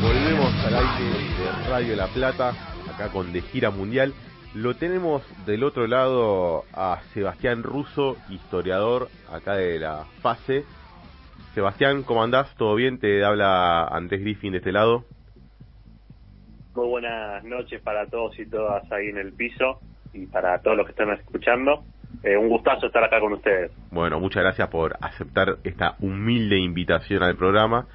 Volvemos al aire de Radio La Plata, acá con De Gira Mundial. Lo tenemos del otro lado a Sebastián Russo, historiador acá de la fase. Sebastián, ¿cómo andás? ¿Todo bien? Te habla Andrés Griffin de este lado. Muy buenas noches para todos y todas ahí en el piso y para todos los que están escuchando. Eh, un gustazo estar acá con ustedes. Bueno, muchas gracias por aceptar esta humilde invitación al programa.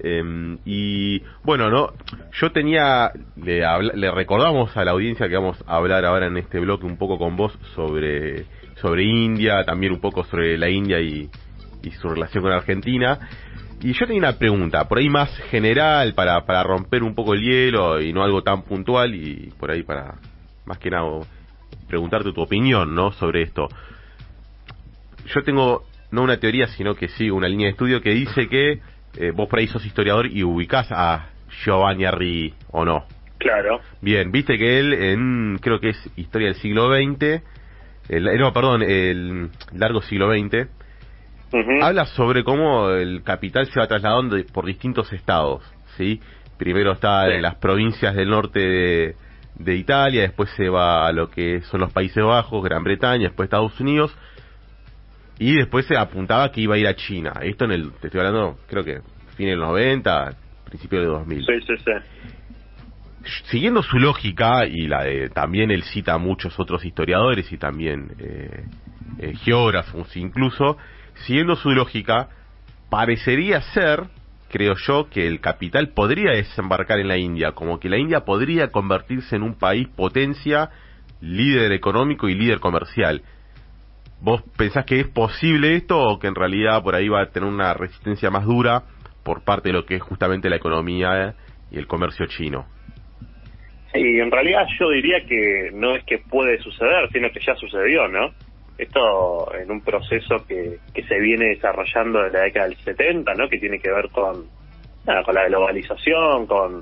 Eh, y bueno, no, yo tenía, le, le, recordamos a la audiencia que vamos a hablar ahora en este bloque un poco con vos sobre, sobre India, también un poco sobre la India y, y su relación con Argentina. Y yo tenía una pregunta, por ahí más general, para, para romper un poco el hielo y no algo tan puntual, y por ahí para, más que nada, preguntarte tu opinión, ¿no? Sobre esto. Yo tengo, no una teoría, sino que sigo una línea de estudio que dice que eh, vos por ahí sos historiador y ubicás a Giovanni Arri, ¿o no? Claro. Bien, viste que él, en, creo que es historia del siglo XX, el, no, perdón, el largo siglo XX, habla sobre cómo el capital se va trasladando por distintos estados, ¿sí? Primero está en las provincias del norte de, de Italia, después se va a lo que son los Países Bajos, Gran Bretaña, después Estados Unidos, y después se apuntaba que iba a ir a China. Esto en el, te estoy hablando, creo que fin del 90, principio de 2000. Sí, sí, sí. Siguiendo su lógica, y la de también él cita a muchos otros historiadores y también eh, eh, geógrafos incluso, siguiendo su lógica, parecería ser, creo yo, que el capital podría desembarcar en la India, como que la India podría convertirse en un país potencia, líder económico y líder comercial. ¿Vos pensás que es posible esto o que en realidad por ahí va a tener una resistencia más dura por parte de lo que es justamente la economía y el comercio chino? Sí, en realidad yo diría que no es que puede suceder, sino que ya sucedió, ¿no? Esto en un proceso que, que se viene desarrollando desde la década del 70, ¿no? Que tiene que ver con, con la globalización, con,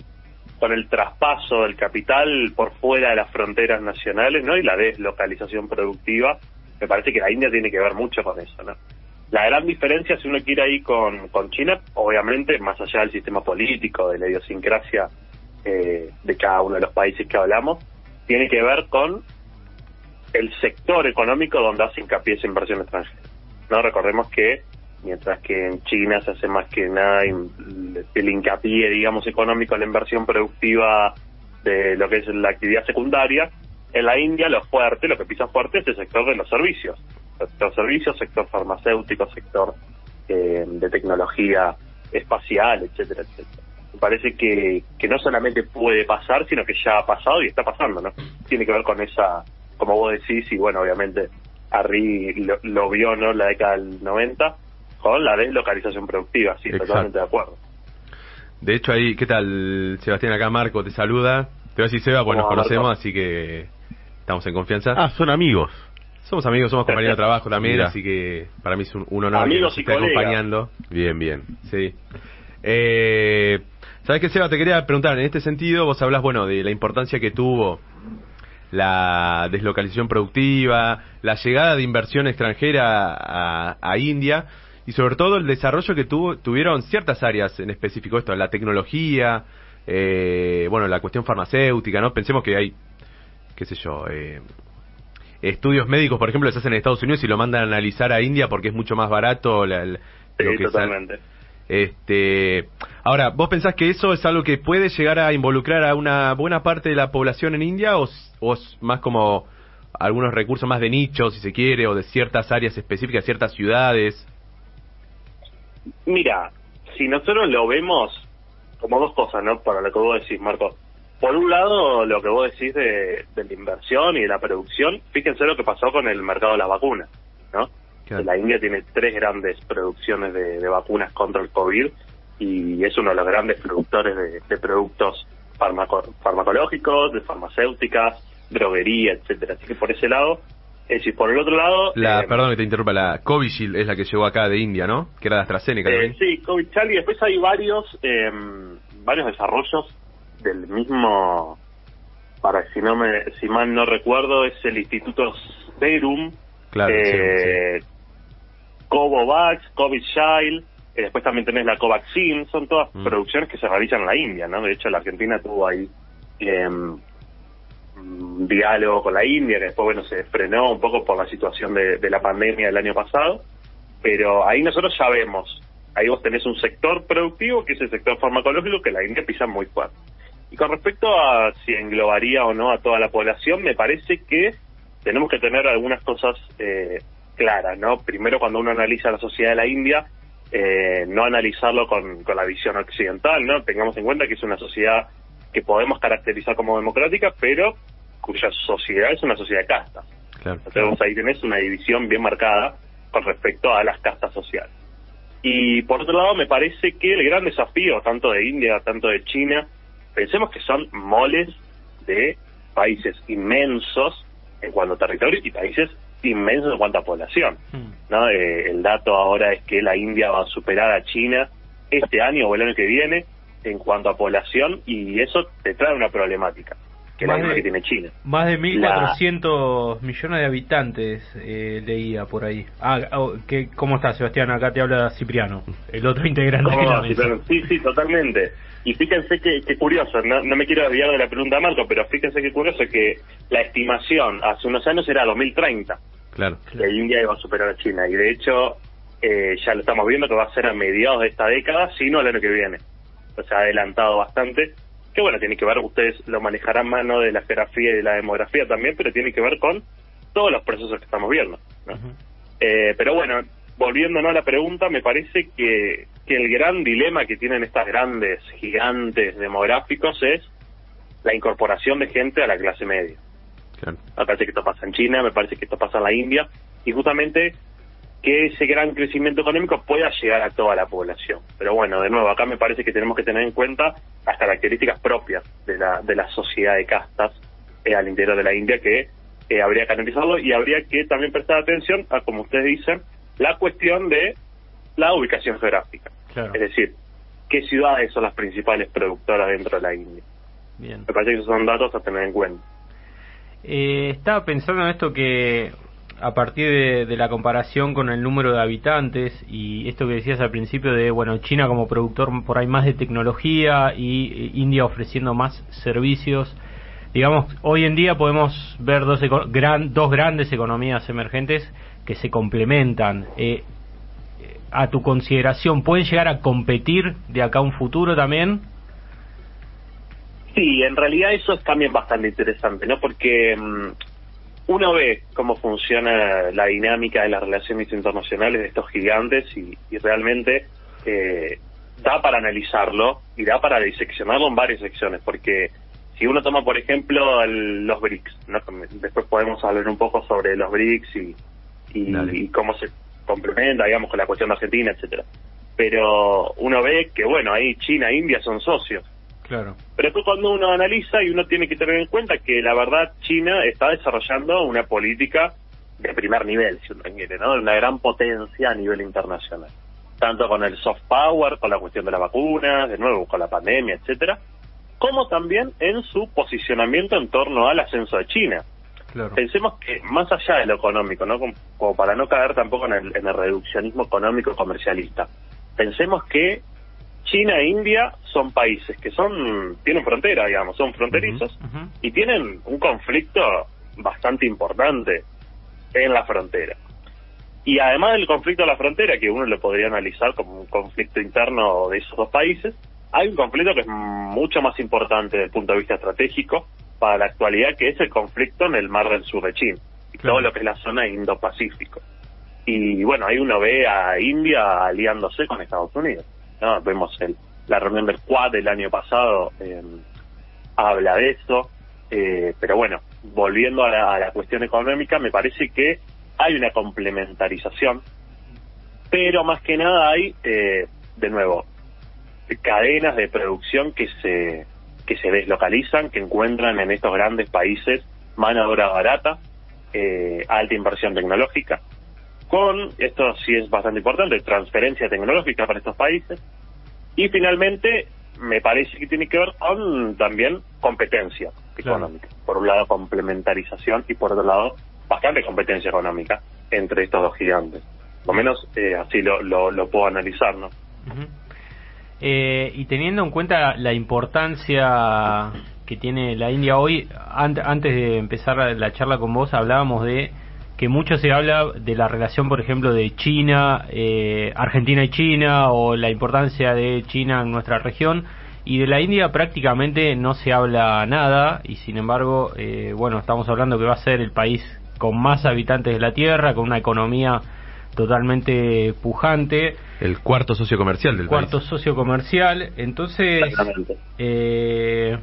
con el traspaso del capital por fuera de las fronteras nacionales, ¿no? Y la deslocalización productiva. Me parece que la India tiene que ver mucho con eso, ¿no? La gran diferencia, si uno quiere ahí con, con China, obviamente, más allá del sistema político, de la idiosincrasia eh, de cada uno de los países que hablamos, tiene que ver con el sector económico donde hace hincapié esa inversión extranjera. No recordemos que mientras que en China se hace más que nada el hincapié, digamos, económico en la inversión productiva de lo que es la actividad secundaria, en la India lo fuerte, lo que pisa fuerte es el sector de los servicios. Sector servicios, sector farmacéutico, sector eh, de tecnología espacial, etcétera, etcétera. Me parece que, que no solamente puede pasar, sino que ya ha pasado y está pasando, ¿no? Tiene que ver con esa como vos decís, y bueno, obviamente Arri lo, lo vio, ¿no? La década del 90, con la deslocalización productiva, sí, totalmente de acuerdo. De hecho, ahí, ¿qué tal, Sebastián? Acá Marco te saluda. Te voy a decir Seba, pues nos conocemos, así que estamos en confianza. Ah, son amigos. Somos amigos, somos compañeros de trabajo también, así que para mí es un, honor amigos que nos esté acompañando. Bien, bien, sí. Eh, ¿Sabes qué, Seba? Te quería preguntar, en este sentido, vos hablas, bueno, de la importancia que tuvo la deslocalización productiva, la llegada de inversión extranjera a, India y sobre todo el desarrollo que tuvo, tuvieron ciertas áreas en específico, esto, la tecnología, eh, bueno, la cuestión farmacéutica, ¿no? Pensemos que hay, qué sé yo, eh, estudios médicos, por ejemplo, se hacen en Estados Unidos y lo mandan a analizar a India porque es mucho más barato la, lo que totalmente. Este, ahora, ¿vos pensás que eso es algo que puede llegar a involucrar a una buena parte de la población en India o, es más como algunos recursos más de nicho, si se quiere, o de ciertas áreas específicas, ciertas ciudades? Mira, si nosotros lo vemos como dos cosas, ¿no? Para lo que vos decís, Marco. Por un lado, lo que vos decís de, de la inversión y de la producción, fíjense lo que pasó con el mercado de las vacunas, ¿no? La India tiene tres grandes producciones de, vacunas contra el COVID y es uno de los grandes productores de, productos farmacológicos, de farmacéuticas, droguería, etcétera. Así que por ese lado, es decir, por el otro lado... La, eh, perdón que te interrumpa, la Covishield es la que llegó acá de India, ¿no? Que era de AstraZeneca eh, Sí, Covishield y después hay varios, em, varios desarrollos del mismo, para si no me, si mal no recuerdo, es el Instituto Serum, claro, eh, Covovax, COVID Child, Eh, después también tenés la Covaxin, son todas Mm. producciones que se realizan en la India, ¿no? De hecho, la Argentina tuvo ahí em, un diálogo con la India, que después, bueno, se frenó un poco por la situación de, de la pandemia del año pasado, pero ahí nosotros ya vemos, ahí vos tenés un sector productivo, que es el sector farmacológico, que la India pisa muy fuerte. Y con respecto a si englobaría o no a toda la población, me parece que tenemos que tener algunas cosas eh, claras, ¿no? Primero, cuando uno analiza la sociedad de la India, eh, no analizarlo con, con la visión occidental, ¿no? Tengamos en cuenta que es una sociedad que podemos caracterizar como democrática, pero cuya sociedad es una sociedad de castas. Claro. Entonces ahí tenés una división bien marcada con respecto a las castas sociales. Y por otro lado, me parece que el gran desafío, tanto de India, tanto de China, pensemos que son moles de países inmensos en cuanto a territorio y países inmensos en cuanto a población. ¿no? Eh, el dato ahora es que la India va a superar a China este año o el año que viene en cuanto a población y eso te trae una problemática, que la Más misma de- que tiene China. Más de 1.400 millones de habitantes eh, leía por ahí. Ah, oh, ¿qué, ¿cómo estás, Sebastián? Acá te habla Cipriano, el otro integrante de ¿Cómo la mesa. Sí, sí, totalmente. Y fíjense que, que curioso, no, no me quiero desviar de la pregunta Marco, pero fíjense que curioso que la estimación hace unos años era 2030, Claro. que India iba a superar a China. Y de hecho, eh, ya lo estamos viendo que va a ser a mediados de esta década, sino el año que viene. O sea, ha adelantado bastante. Que bueno, tiene que ver, ustedes lo manejarán más ¿no? de la geografía y de la demografía también, pero tiene que ver con todos los procesos que estamos viendo. ¿no? Eh, pero bueno, volviéndonos a la pregunta, me parece que, que el gran dilema que tienen estas grandes gigantes demográficos es la incorporación de gente a la clase media. Claro. Me parece que esto pasa en China, me parece que esto pasa en la India, y justamente que ese gran crecimiento económico pueda llegar a toda la población. Pero bueno, de nuevo, acá me parece que tenemos que tener en cuenta las características propias de la, de la sociedad de castas eh, al interior de la India que eh, habría que analizarlo y habría que también prestar atención a, como ustedes dicen, la cuestión de la ubicación geográfica. Claro. Es decir, qué ciudades son las principales productoras dentro de la India. Bien. Me parece que esos son datos a tener en cuenta. Eh, estaba pensando en esto que a partir de, la comparación con el número de habitantes y esto que decías al principio de bueno China como productor por ahí más de tecnología y eh, India ofreciendo más servicios digamos hoy en día podemos ver dos gran, dos grandes economías emergentes que se complementan Eh, eh, a tu consideración pueden llegar a competir de acá a un futuro también Sí, en realidad eso es también bastante interesante, ¿no? Porque mm, uno ve cómo funciona la dinámica de las relaciones internacionales de estos gigantes y, y realmente eh, da para analizarlo y da para diseccionarlo en varias secciones, porque si uno toma, por ejemplo, el- los BRICS, ¿no? después podemos hablar un poco sobre los BRICS y, y, Dale. y cómo se complementa, digamos, con la cuestión de Argentina, etcétera. Pero uno ve que, bueno, ahí China e India son socios. Claro Pero después cuando uno analiza y uno tiene que tener en cuenta que la verdad China está desarrollando una política de primer nivel, si uno quiere, ¿no? Una gran potencia a nivel internacional. Tanto con el soft power, con la cuestión de las vacunas, de nuevo con la pandemia, etcétera, como también en su posicionamiento en torno al ascenso de China. claro Pensemos que más allá de lo económico, ¿no? Como, como para no caer tampoco en el, en el reduccionismo económico comercialista, pensemos que China e India son países que son tienen frontera, digamos, son fronterizos y tienen un conflicto bastante importante en la frontera. Y además del conflicto de la frontera, que uno lo podría analizar como un conflicto interno de esos dos países, hay un conflicto que es mucho más importante desde el punto de vista estratégico para la actualidad, que es el conflicto en el mar del sur de China, y Claro. todo lo que es la zona Indo-Pacífico. Y bueno, ahí uno ve a India aliándose con Estados Unidos. ¿No? Vemos el, la reunión del Quad del año pasado, eh, habla de eso, eh, pero bueno, volviendo a la, a la cuestión económica, me parece que hay una complementarización, pero más que nada hay, eh, de nuevo, cadenas de producción que se que se deslocalizan, que encuentran en estos grandes países mano de obra barata, eh, alta inversión tecnológica, con, esto sí es bastante importante, transferencia tecnológica para estos países, y finalmente me parece que tiene que ver con también competencia Claro. económica. Por un lado complementarización y por otro lado bastante competencia económica entre estos dos gigantes. Por lo menos eh, así lo, lo, lo puedo analizar, ¿no? Eh, y teniendo en cuenta la importancia que tiene la India hoy, antes de empezar la charla con vos hablábamos de que mucho se habla de la relación, por ejemplo, de China, eh, Argentina y China, o la importancia de China en nuestra región, y de la India prácticamente no se habla nada, y sin embargo, eh, bueno, estamos hablando que va a ser el país con más habitantes de la Tierra, con una economía totalmente pujante. El cuarto socio comercial del cuarto socio comercial. Entonces, eh,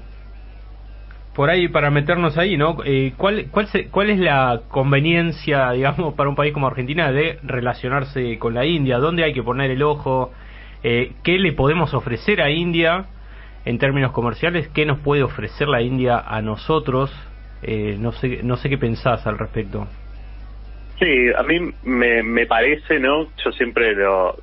por ahí, para meternos ahí, ¿no? Eh, ¿cuál, cuál, ¿Cuál es la conveniencia, digamos, para un país como Argentina de relacionarse con la India? ¿Dónde hay que poner el ojo? Eh, ¿Qué le podemos ofrecer a India en términos comerciales? ¿Qué nos puede ofrecer la India a nosotros? Eh, no, sé, no sé qué pensás al respecto. Sí, a mí me, me parece, ¿no? Yo siempre lo,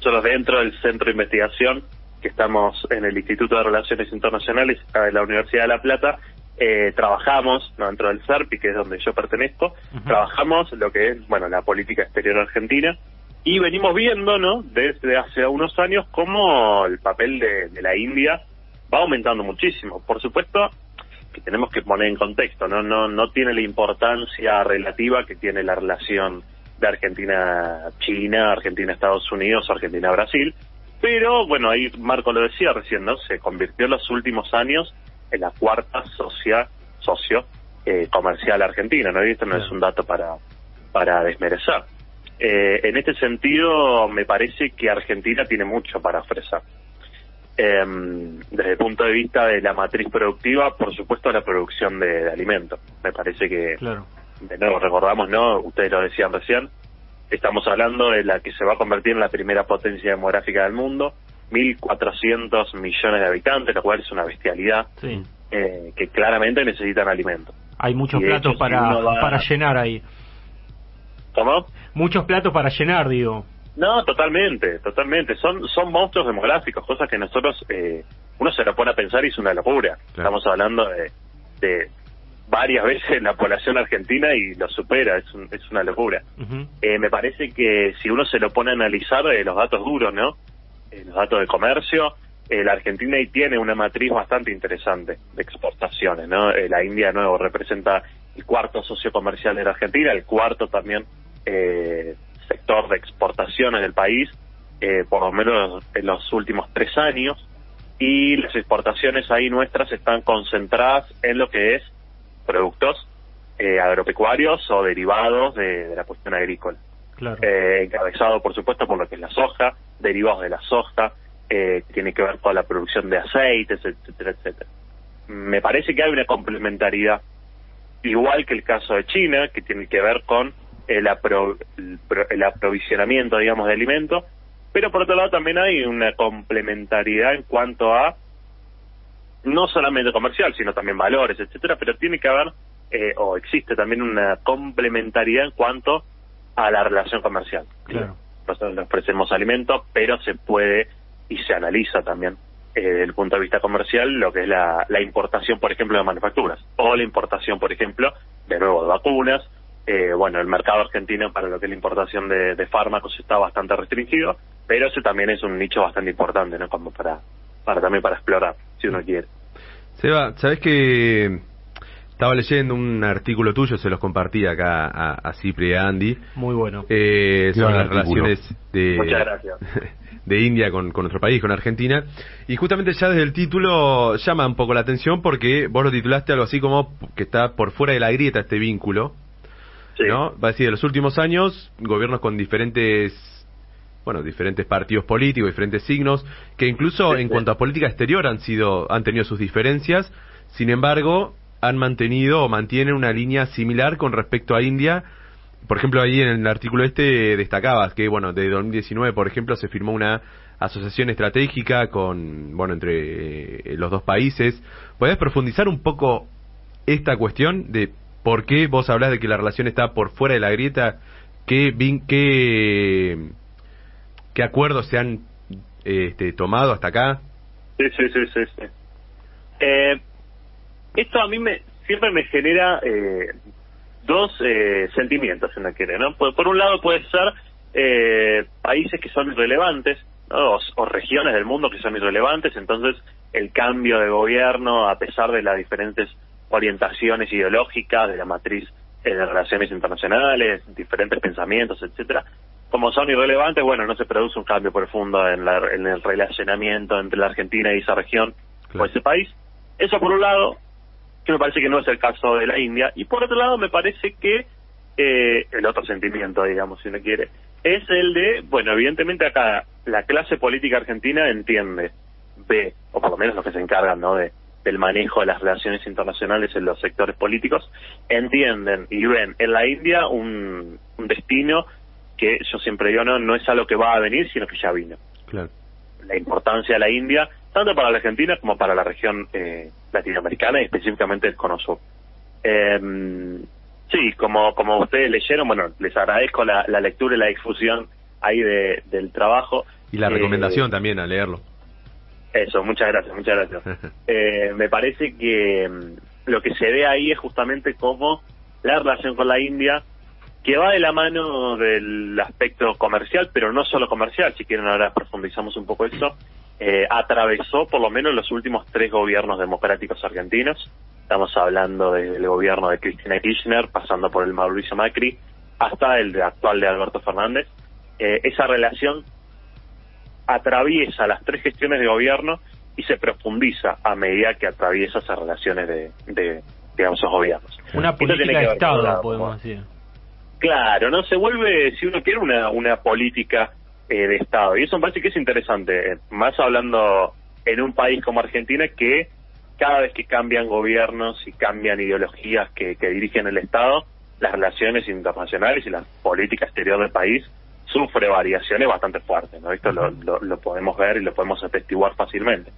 yo dentro del centro de investigación, que estamos en el Instituto de Relaciones Internacionales de la Universidad de La Plata, eh, trabajamos dentro del CERPI, que es donde yo pertenezco, trabajamos lo que es, bueno, la política exterior argentina, y venimos viendo, ¿no? Desde hace unos años cómo el papel de, de la India va aumentando muchísimo. Por supuesto, que tenemos que poner en contexto, ¿no? No, no tiene la importancia relativa que tiene la relación de Argentina-China, Argentina-Estados Unidos, Argentina-Brasil, pero bueno, ahí Marco lo decía recién, ¿no? Se convirtió en los últimos años en la cuarta socia, socio eh, comercial argentina, ¿no? Y esto no es un dato para, para desmerecer. Eh, en este sentido, me parece que Argentina tiene mucho para ofrecer. Eh, desde el punto de vista de la matriz productiva, por supuesto, la producción de, alimentos. Me parece que, de nuevo, recordamos, ¿no? Ustedes lo decían recién, estamos hablando de la que se va a convertir en la primera potencia demográfica del mundo, 1.400 millones de habitantes, lo cual es una bestialidad, eh, que claramente necesitan alimentos. Hay muchos platos para, para llenar ahí. ¿Cómo? Muchos platos para llenar, digo. No, totalmente, totalmente. Son son monstruos demográficos, cosas que nosotros, eh, uno se lo pone a pensar y es una locura. Estamos hablando de, de varias veces la población argentina y lo supera, es, es una locura. eh, me parece que si uno se lo pone a analizar eh, los datos duros, ¿no? Eh, los datos de comercio, eh, la Argentina ahí tiene una matriz bastante interesante de exportaciones, ¿no? Eh, la India, nuevo, representa el cuarto socio comercial de la Argentina, el cuarto también eh, sector de exportaciones del país, eh, por lo menos en los últimos tres años, y las exportaciones ahí nuestras están concentradas en lo que es productos eh, agropecuarios o derivados de, la cuestión agrícola. Claro. Eh, encabezado, por supuesto, por lo que es la soja, derivados de la soja, eh, tiene que ver con la producción de aceites, etcétera, etcétera. Me parece que hay una complementariedad, igual que el caso de China, que tiene que ver con el, el, aprovisionamiento, digamos, de alimentos, pero por otro lado también hay una complementariedad en cuanto a no solamente comercial, sino también valores, etcétera, pero tiene que haber eh, o existe también una complementariedad en cuanto a la relación comercial. Claro. Nosotros le ofrecemos alimentos, pero se puede y se analiza también eh, desde el punto de vista comercial lo que es la, la importación, por ejemplo, de manufacturas o la importación, por ejemplo, de nuevo de vacunas. Eh, bueno, el mercado argentino para lo que es la importación de, de fármacos está bastante restringido, pero ese también es un nicho bastante importante, ¿no? Como para para también para explorar, si uno quiere. Seba, ¿sabes que estaba leyendo un artículo tuyo, se los compartí acá a, a Cipri y a Andy. Muy bueno. Eh, sobre las relaciones de, Muchas gracias. de India con, con, nuestro país, con Argentina. Y justamente ya desde el título llama un poco la atención porque vos lo titulaste algo así como que está por fuera de la grieta este vínculo. Sí. ¿no? Va a decir, en los últimos años, gobiernos con diferentes bueno, diferentes partidos políticos, diferentes signos, que incluso en cuanto a política exterior han sido, han tenido sus diferencias, sin embargo, han mantenido o mantienen una línea similar con respecto a India. Por ejemplo, ahí en el artículo este destacabas que, bueno, de 2019, por ejemplo, se firmó una asociación estratégica con, bueno, entre eh, los dos países. ¿Podés profundizar un poco esta cuestión de por qué vos hablas de que la relación está por fuera de la grieta? ¿Qué, qué qué acuerdos se han este, tomado hasta acá. Sí, sí, sí, sí. sí. Eh, esto a mí me siempre me genera eh, dos eh, sentimientos, si uno quiere, ¿no? Por, un lado puede ser eh, países que son irrelevantes o, regiones del mundo que son irrelevantes, entonces el cambio de gobierno, a pesar de las diferentes orientaciones ideológicas de la matriz de relaciones internacionales, diferentes pensamientos, etcétera, como son irrelevantes, bueno, no se produce un cambio profundo en, en el relacionamiento entre la Argentina y esa región o ese país. Eso por un lado, que me parece que no es el caso de la India, y por otro lado me parece que eh, el otro sentimiento, digamos, si uno quiere, es el de, bueno, evidentemente acá la clase política argentina entiende, ve, o por lo menos los que se encargan, ¿no?, de, del manejo de las relaciones internacionales en los sectores políticos, entienden y ven en la India un, un destino que yo siempre digo, no, no es algo que va a venir, sino que ya vino. Claro. La importancia de la India, tanto para la Argentina como para la región eh, latinoamericana y específicamente el Cono Sur. Em, Sí, como, como ustedes leyeron, bueno, les agradezco la, lectura y la difusión ahí de, del trabajo. Y la recomendación eh, también a leerlo. Eso, muchas gracias, muchas gracias. eh, me parece que mm, lo que se ve ahí es justamente cómo la relación con la India, que va de la mano del aspecto comercial, pero no solo comercial, si quieren ahora profundizamos un poco eso, eh, atravesó por lo menos los últimos tres gobiernos democráticos argentinos. Estamos hablando del gobierno de Cristina Kirchner, pasando por el Mauricio Macri, hasta el actual de Alberto Fernández. Eh, esa relación atraviesa las tres gestiones de gobierno y se profundiza a medida que atraviesa esas relaciones de, de digamos, esos gobiernos. Una política de Estado, podemos decir. Claro, no se vuelve, si uno quiere, una, una política eh, de Estado. Y eso me parece que es interesante, más hablando en un país como Argentina que cada vez que cambian gobiernos y cambian ideologías que, dirigen el Estado, las relaciones internacionales y la política exterior del país sufre variaciones bastante fuertes, ¿no? Esto lo, lo, podemos ver y lo podemos atestiguar fácilmente.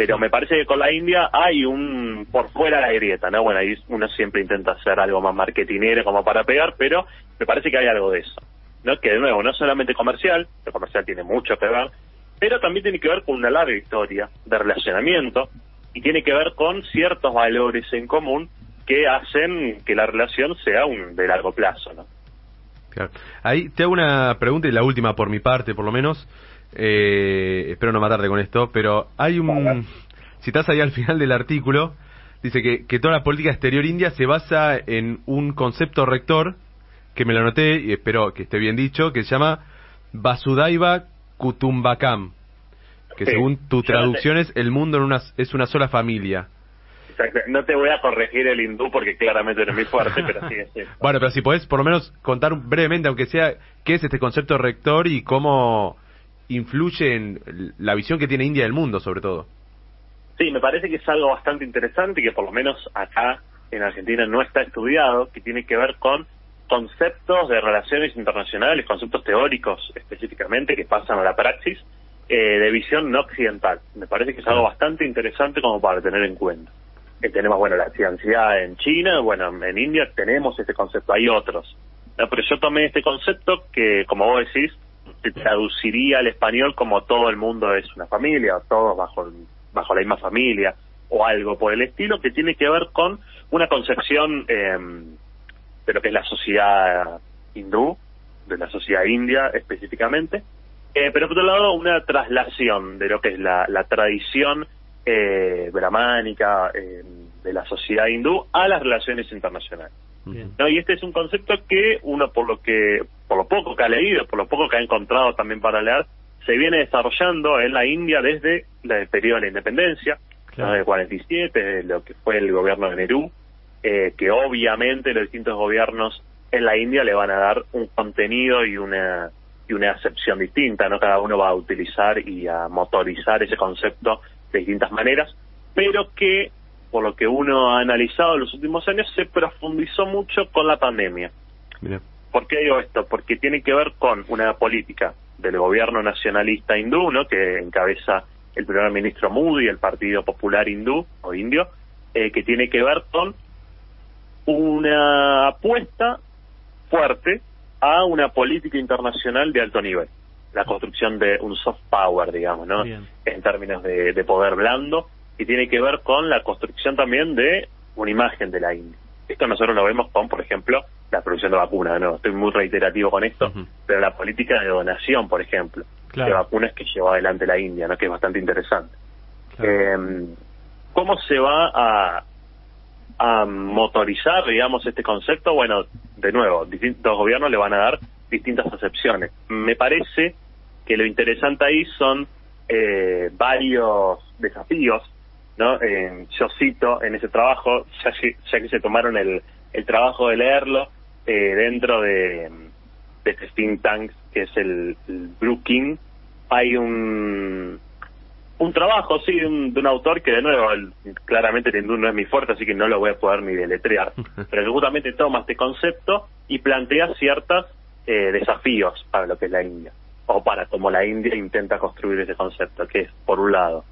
Pero me parece que con la India hay un por fuera la grieta, ¿no? Bueno, ahí uno siempre intenta hacer algo más marketinero como para pegar, pero me parece que hay algo de eso, ¿no? Que de nuevo, no solamente comercial, el comercial tiene mucho que ver, pero también tiene que ver con una larga historia de relacionamiento y tiene que ver con ciertos valores en común que hacen que la relación sea un de largo plazo, ¿no? Claro. Ahí te hago una pregunta y la última por mi parte, por lo menos. Eh, espero no matarte con esto, pero hay un... Si estás ahí al final del artículo, dice que, que toda la política exterior india se basa en un concepto rector, que me lo anoté y espero que esté bien dicho, que se llama Vasudaiva Kutumbakam, que según tu traducción es el mundo en una, es una sola familia. Exacto. No te voy a corregir el hindú porque claramente no es muy fuerte, pero sí es Bueno, pero si podés por lo menos contar brevemente, aunque sea, qué es este concepto rector y cómo influye en la visión que tiene India del mundo, sobre todo. Sí, me parece que es algo bastante interesante y que por lo menos acá en Argentina no está estudiado, que tiene que ver con conceptos de relaciones internacionales, conceptos teóricos específicamente que pasan a la praxis eh, de visión no occidental. Me parece que es algo bastante interesante como para tener en cuenta. Que tenemos, bueno, la ciencia en China, bueno, en India tenemos este concepto, hay otros. pero yo tomé este concepto que, como vos decís, se traduciría al español como todo el mundo es una familia, o todos bajo, bajo la misma familia, o algo por el estilo, que tiene que ver con una concepción eh, de lo que es la sociedad hindú, de la sociedad india específicamente, eh, pero por otro lado, una traslación de lo que es la, tradición eh, brahmánica eh, de la sociedad hindú a las relaciones internacionales. ¿no? Y este es un concepto que uno, por lo que, lo poco que ha leído, por lo poco que ha encontrado también para leer, se viene desarrollando en la India desde el periodo de la independencia, claro. de 47, lo que fue el gobierno de Nehru, eh, que obviamente los distintos gobiernos en la India le van a dar un contenido y una y una acepción distinta, ¿no? Cada uno va a utilizar y a motorizar ese concepto de distintas maneras, pero que, por lo que uno ha analizado en los últimos años, se profundizó mucho con la pandemia. ¿Por qué digo esto? Porque tiene que ver con una política del gobierno nacionalista hindú, ¿no? Que encabeza el primer ministro Moody, el Partido Popular Hindú o Indio, eh, que tiene que ver con una apuesta fuerte a una política internacional de alto nivel. La construcción de un soft power, digamos, ¿no? En términos de, poder blando, y tiene que ver con la construcción también de una imagen de la India. Esto nosotros lo vemos con, por ejemplo, la producción de vacunas, ¿no? Estoy muy reiterativo con esto, pero la política de donación, por ejemplo. de vacunas que llevó adelante la India, ¿no? que es bastante interesante. Em, ¿Cómo se va a, a motorizar, digamos, este concepto? Bueno, de nuevo, distintos gobiernos le van a dar distintas acepciones. Me parece que lo interesante ahí son eh, varios desafíos, ¿no? yo cito en ese trabajo, ya, ya que se tomaron el, el trabajo de leerlo, eh, dentro de, de este think tank que es el, el hay un un trabajo, sí, de un, autor que de nuevo, claramente el hindú no es mi fuerte, así que no lo voy a poder ni deletrear, pero que justamente toma este concepto y plantea ciertos eh, desafíos para lo que es la India, o para cómo la India intenta construir ese concepto, que es, por un lado,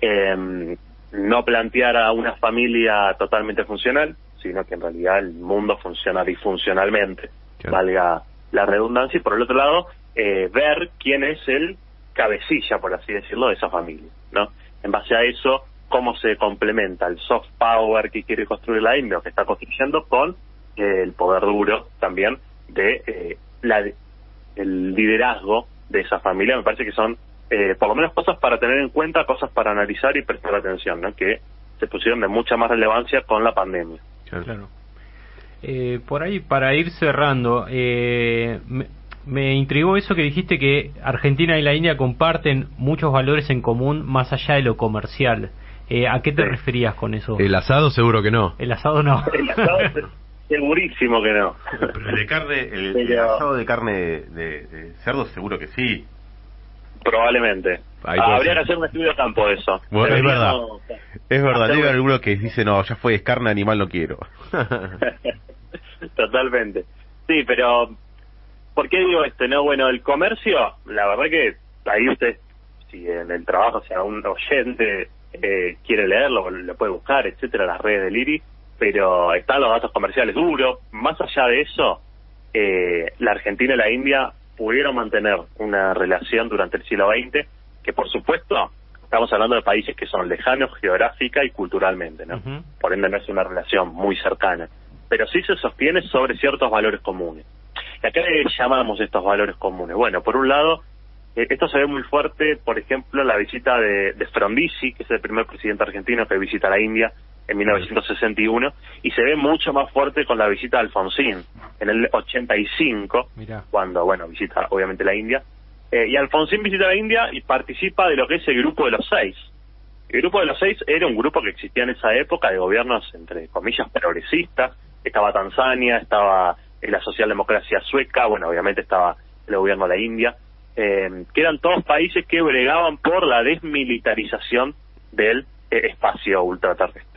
eh, no plantear a una familia totalmente funcional, sino que en realidad el mundo funciona disfuncionalmente, valga la redundancia, y por el otro lado, eh, ver quién es el cabecilla, por así decirlo, de esa familia, ¿no? En base a eso, cómo se complementa el soft power que quiere construir la India o que está construyendo con eh, el poder duro también de eh, la, el liderazgo de esa familia. Me parece que son, eh, por lo menos, cosas para tener en cuenta, cosas para analizar y prestar atención, ¿no? Que se pusieron de mucha más relevancia con la pandemia. Claro. Eh, por ahí, para ir cerrando, eh, me, intrigó eso que dijiste que Argentina y la India comparten muchos valores en común más allá de lo comercial. Eh, ¿A qué te referías con eso? El asado seguro que no. El asado no. El asado segurísimo que no. el de carne, el, asado de carne de, cerdo seguro que sí. Probablemente. Habría que hacer un estudio de campo de eso. Bueno, es verdad. es verdad, hay alguno que dice, no, ya fue, es carne animal, no quiero. Totalmente. Sí, pero ¿por qué digo esto? No, bueno, el comercio, la verdad que ahí usted, si en el trabajo, sea, un oyente eh, quiere leerlo, lo puede buscar, etcétera, las redes del IRI, pero están los datos comerciales duros. Más allá de eso, eh, la Argentina y la India pudieron mantener una relación durante el siglo XX que, por supuesto, estamos hablando de países que son lejanos geográfica y culturalmente, ¿no? Por ende no es una relación muy cercana, pero sí se sostiene sobre ciertos valores comunes. ¿Y a qué le llamamos estos valores comunes? Bueno, por un lado, eh, esto se ve muy fuerte, por ejemplo, la visita de, de Frondizi, que es el primer presidente argentino que visita la India en 1961, y se ve mucho más fuerte con la visita de Alfonsín en el 85, cuando, bueno, visita obviamente la India. Eh, y Alfonsín visita la India y participa de lo que es el Grupo de los Seis. El Grupo de los Seis era un grupo que existía en esa época de gobiernos, entre comillas, progresistas. Estaba Tanzania, estaba la socialdemocracia sueca, bueno, obviamente estaba el gobierno de la India, eh, que eran todos países que bregaban por la desmilitarización del eh, espacio ultraterrestre.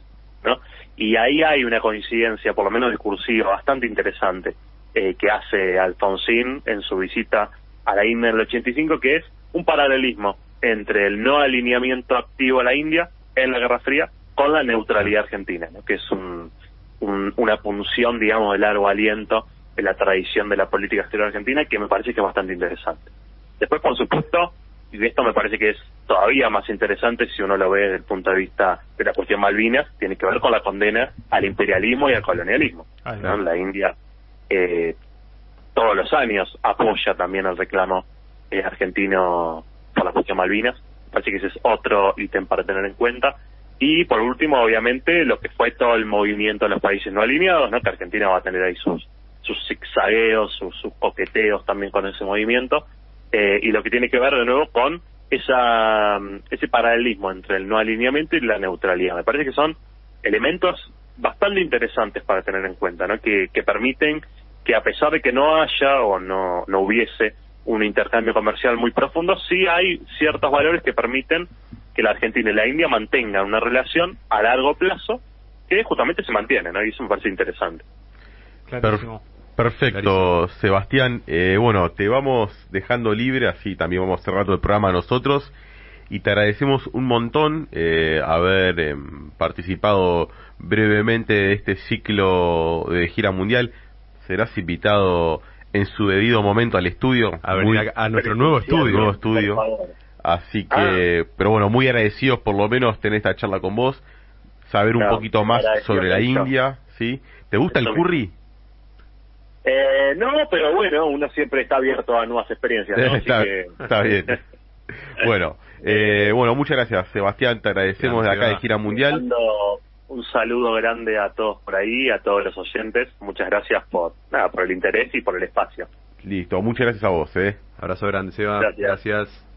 ¿No? Y ahí hay una coincidencia, por lo menos discursiva, bastante interesante eh, que hace Alfonsín en su visita a la India en el 85, que es un paralelismo entre el no alineamiento activo a la India en la Guerra Fría con la neutralidad argentina, que es un, una punción, digamos, de largo aliento en la tradición de la política exterior argentina que me parece que es bastante interesante. Después, por supuesto, y esto me parece que es todavía más interesante si uno lo ve desde el punto de vista de la cuestión Malvinas, tiene que ver con la condena al imperialismo y al colonialismo. La India eh, todos los años apoya también el reclamo eh, argentino por la cuestión Malvinas. Me parece que ese es otro ítem para tener en cuenta. Y por último, obviamente, lo que fue todo el movimiento de los países no alineados, ¿no? que Argentina va a tener ahí sus, sus zigzagueos, sus, sus coqueteos también con ese movimiento eh, y lo que tiene que ver de nuevo con esa ese paralelismo entre el no alineamiento y la neutralidad. Me parece que son elementos bastante interesantes para tener en cuenta, ¿no? que, que permiten que a pesar de que no haya o no, no hubiese un intercambio comercial muy profundo, sí hay ciertos valores que permiten que la Argentina y la India mantengan una relación a largo plazo que justamente se mantiene, ¿no? Y eso me parece interesante. Perfecto, Sebastián. Eh, bueno, te vamos dejando libre, así también vamos cerrando el programa nosotros. Y te agradecemos un montón eh, haber em, participado brevemente de este ciclo de gira mundial. Serás invitado en su debido momento al estudio. A, a, nuestro nuevo estudio. Nuevo estudio. Así que, ah. pero bueno, muy agradecidos por lo menos tener esta charla con vos, saber un poquito más sobre la India, ¿sí? ¿Te gusta el curry? Eh, no, pero bueno, uno siempre está abierto a nuevas experiencias. ¿no? Así está, que- está bien. Bueno, eh, bueno, muchas gracias, Sebastián. Te agradecemos de acá de. Gira Mundial. Mando un saludo grande a todos por ahí, a todos los oyentes. Muchas gracias por nada, por el interés y por el espacio. Listo, muchas gracias a vos, ¿eh? Abrazo grande, Seba. Gracias. Gracias.